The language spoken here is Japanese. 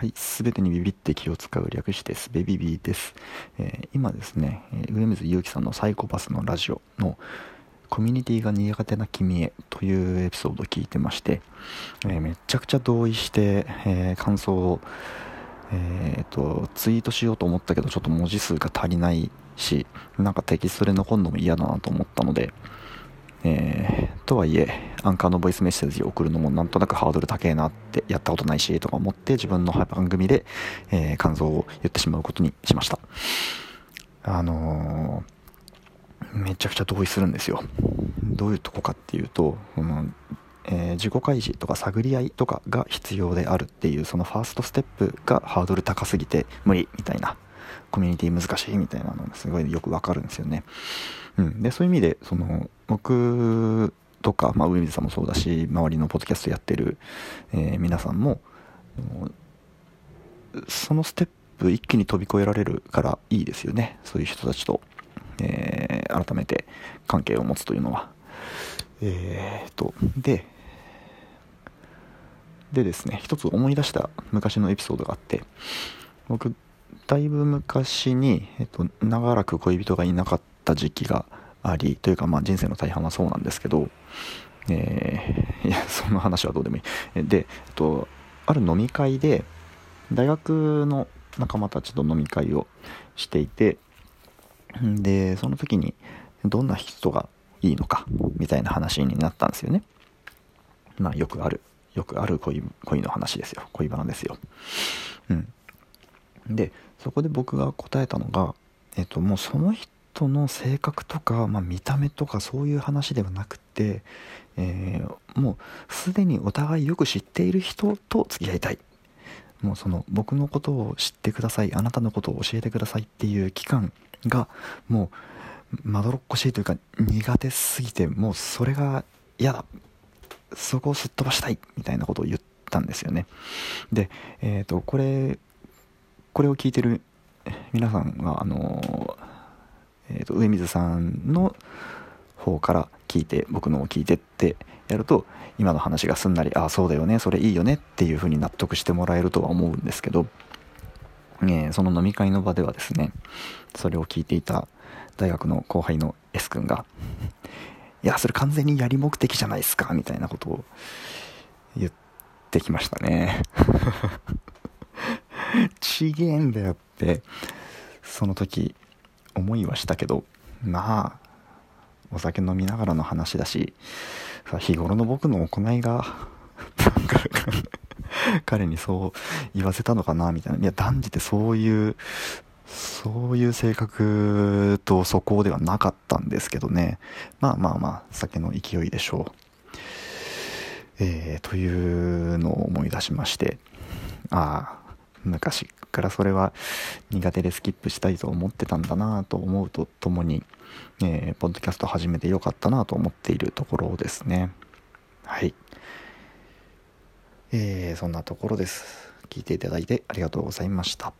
はい、すべてにビビって気を使う略してすべビビです。えー、今ですね、上水祐樹さんのサイコパスのラジオのコミュニティが苦手な君へというエピソードを聞いてまして、えー、めちゃくちゃ同意して、えー、感想を、えーと、ツイートしようと思ったけどちょっと文字数が足りないしなんかテキストで残るのも嫌だなと思ったので、えー、とはいえ、アンカーのボイスメッセージを送るのもなんとなくハードル高えなってやったことないしとか思って自分の番組で、えー、感想を言ってしまうことにしました。あのー、めちゃくちゃ同意するんですよ。どういうとこかっていうと、そのえー、自己開示とか探り合いとかが必要であるっていうそのファーストステップがハードル高すぎて無理みたいなコミュニティ難しいみたいなのがすごいよくわかるんですよね。うん、でそういう意味でその僕とか、まあ、上水さんもそうだし周りのポッドキャストやってる、えー、皆さんもそのステップ一気に飛び越えられるからいいですよね。そういう人たちと、えー、改めて関係を持つというのは。えー、とででですね一つ思い出した昔のエピソードがあって僕だいぶ昔に、えっと、長らく恋人がいなかった時期がありというか、まあ、人生の大半はそうなんですけど、えー、いやその話はどうでもいい。で、えっと、ある飲み会で大学の仲間たちと飲み会をしていてでその時にどんな人がいいのかみたいな話になったんですよね。まあよくあるよくある恋恋の話ですよ。恋バナですよ。うん。でそこで僕が答えたのがえっともうその人人の性格とか、まあ、見た目とかそういう話ではなくて、えー、もうすでにお互いよく知っている人と付き合いたい。もうその僕のことを知ってくださいあなたのことを教えてくださいっていう期間がもうまどろっこしいというか苦手すぎてもうそれが嫌だ。そこをすっ飛ばしたい。みたいなことを言ったんですよね。でえっ、ー、とこれこれを聞いてる皆さんはあのえーと、上水さんの方から聞いて僕のを聞いてってやると今の話がすんなりああそうだよねそれいいよねっていうふうに納得してもらえるとは思うんですけど、えー、その飲み会の場ではですねそれを聞いていた大学の後輩の S 君が いやそれ完全にやり目的じゃないですかみたいなことを言ってきましたね。ちげえんだよってその時思いはしたけどまあお酒飲みながらの話だし日頃の僕の行いが 彼にそう言わせたのかなみたいな。いや断じてそういうそういう性格と素行ではなかったんですけどね。まあまあまあ酒の勢いでしょう。えー、というのを思い出しまして。ああ昔からそれは苦手でスキップしたいと思ってたんだなと思うとともに、えー、ポッドキャスト始めてよかったなと思っているところですね。はい。えー、そんなところです。聞いていただいてありがとうございました。